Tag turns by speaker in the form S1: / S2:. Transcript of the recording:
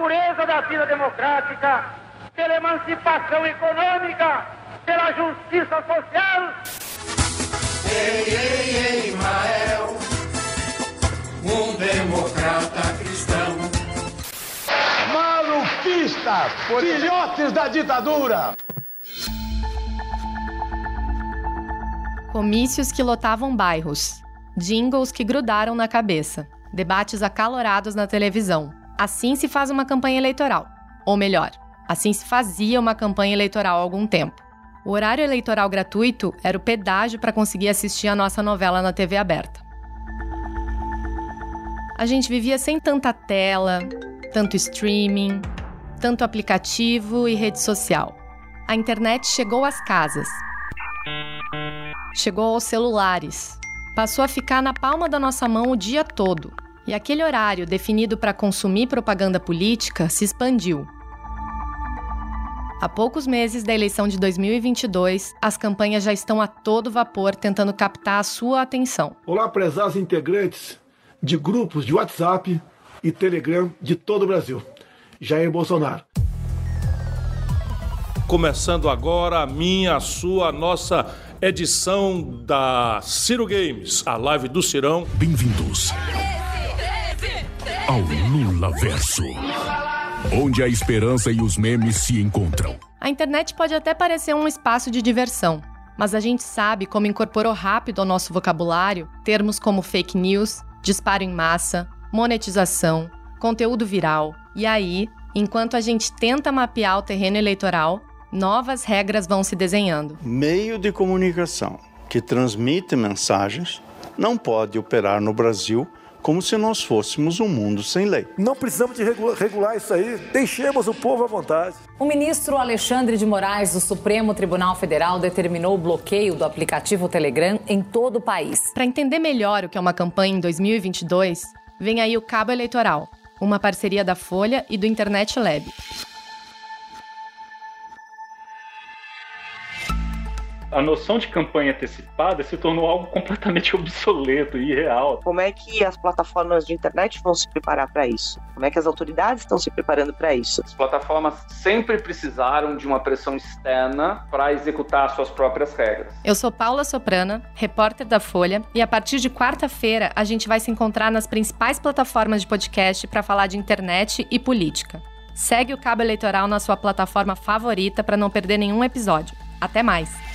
S1: pureza da vida democrática, pela emancipação econômica, pela justiça social.
S2: Ei, ei, ei, Israel, um democrata cristão.
S3: Malufistas, filhotes da ditadura.
S4: Comícios que lotavam bairros, jingles que grudaram na cabeça, debates acalorados na televisão. Assim se faz uma campanha eleitoral. Ou melhor, assim se fazia uma campanha eleitoral há algum tempo. O horário eleitoral gratuito era o pedágio para conseguir assistir a nossa novela na TV aberta. A gente vivia sem tanta tela, tanto streaming, tanto aplicativo e rede social. A internet chegou às casas, chegou aos celulares, passou a ficar na palma da nossa mão o dia todo. E aquele horário definido para consumir propaganda política se expandiu. Há poucos meses da eleição de 2022, as campanhas já estão a todo vapor tentando captar a sua atenção.
S3: Olá, prezados integrantes de grupos de WhatsApp e Telegram de todo o Brasil. Jair Bolsonaro.
S5: Começando agora a minha, a sua, a nossa edição da Ciro Games, a live do Cirão.
S6: Bem-vindos ao Lula Verso, onde a esperança e os memes se encontram.
S4: A internet pode até parecer um espaço de diversão, mas a gente sabe como incorporou rápido ao nosso vocabulário termos como fake news, disparo em massa, monetização, conteúdo viral. E aí, enquanto a gente tenta mapear o terreno eleitoral, novas regras vão se desenhando.
S7: Meio de comunicação que transmite mensagens não pode operar no Brasil como se nós fôssemos um mundo sem lei.
S3: Não precisamos de regular, regular isso aí. Deixemos o povo à vontade.
S8: O ministro Alexandre de Moraes do Supremo Tribunal Federal determinou o bloqueio do aplicativo Telegram em todo o país.
S4: Para entender melhor o que é uma campanha em 2022, vem aí o Cabo Eleitoral, uma parceria da Folha e do Internet Lab.
S9: A noção de campanha antecipada se tornou algo completamente obsoleto e irreal.
S10: Como é que as plataformas de internet vão se preparar para isso? Como é que as autoridades estão se preparando para isso?
S9: As plataformas sempre precisaram de uma pressão externa para executar suas próprias regras.
S4: Eu sou Paula Soprana, repórter da Folha, e a partir de quarta-feira a gente vai se encontrar nas principais plataformas de podcast para falar de internet e política. Segue o Cabo Eleitoral na sua plataforma favorita para não perder nenhum episódio. Até mais!